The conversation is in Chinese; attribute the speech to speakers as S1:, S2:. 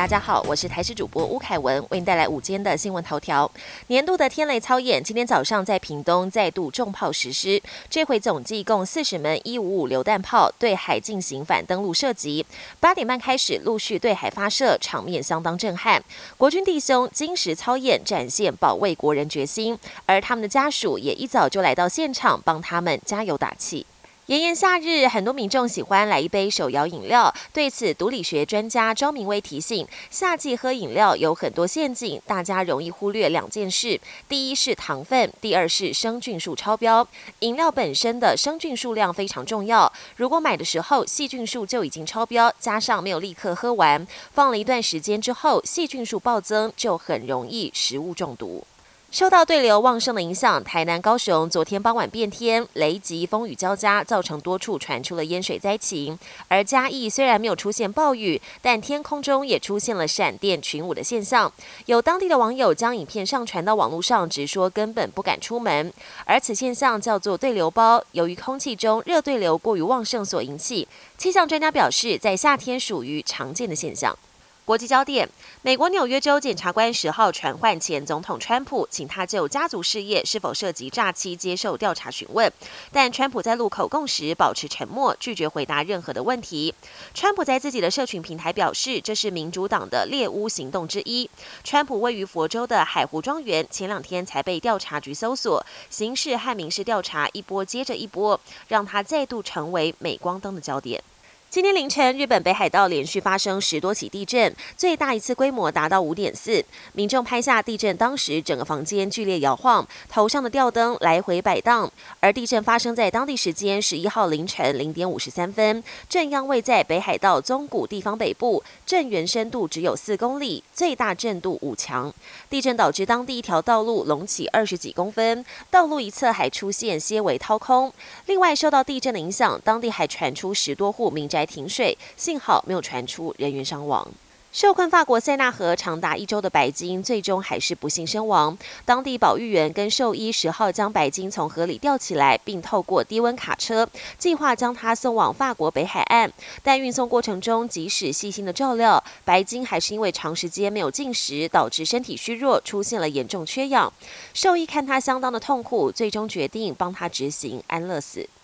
S1: 大家好，我是台视主播吴凯文，为您带来午间的新闻头条。年度的天雷操演，今天早上在屏东再度重炮实施，这回总计共四十门一五五榴弹炮对海进行反登陆射击。八点半开始陆续对海发射，场面相当震撼。国军弟兄金石操演，展现保卫国人决心，而他们的家属也一早就来到现场，帮他们加油打气。炎炎夏日，很多民众喜欢来一杯手摇饮料。对此，毒理学专家张明威提醒，夏季喝饮料有很多陷阱，大家容易忽略两件事：第一是糖分，第二是生菌数超标。饮料本身的生菌数量非常重要，如果买的时候细菌数就已经超标，加上没有立刻喝完，放了一段时间之后，细菌数暴增，就很容易食物中毒。受到对流旺盛的影响，台南、高雄昨天傍晚变天，雷击、风雨交加，造成多处传出了淹水灾情。而嘉义虽然没有出现暴雨，但天空中也出现了闪电群舞的现象。有当地的网友将影片上传到网络上，直说根本不敢出门。而此现象叫做对流包，由于空气中热对流过于旺盛所引起。气象专家表示，在夏天属于常见的现象。国际焦点：美国纽约州检察官十号传唤前总统川普，请他就家族事业是否涉及诈欺接受调查询问。但川普在录口供时保持沉默，拒绝回答任何的问题。川普在自己的社群平台表示，这是民主党的猎巫行动之一。川普位于佛州的海湖庄园前两天才被调查局搜索，刑事和民事调查一波接着一波，让他再度成为镁光灯的焦点。今天凌晨，日本北海道连续发生十多起地震，最大一次规模达到五点四。民众拍下地震当时整个房间剧烈摇晃，头上的吊灯来回摆荡。而地震发生在当地时间十一号凌晨零点五十三分，震央位在北海道宗谷地方北部，震源深度只有四公里，最大震度五强。地震导致当地一条道路隆起二十几公分，道路一侧还出现些微掏空。另外，受到地震的影响，当地还传出十多户民宅。停水，幸好没有传出人员伤亡。受困法国塞纳河长达一周的白鲸，最终还是不幸身亡。当地保育员跟兽医十号将白鲸从河里吊起来，并透过低温卡车，计划将它送往法国北海岸。但运送过程中，即使细心的照料，白鲸还是因为长时间没有进食，导致身体虚弱，出现了严重缺氧。兽医看他相当的痛苦，最终决定帮他执行安乐死。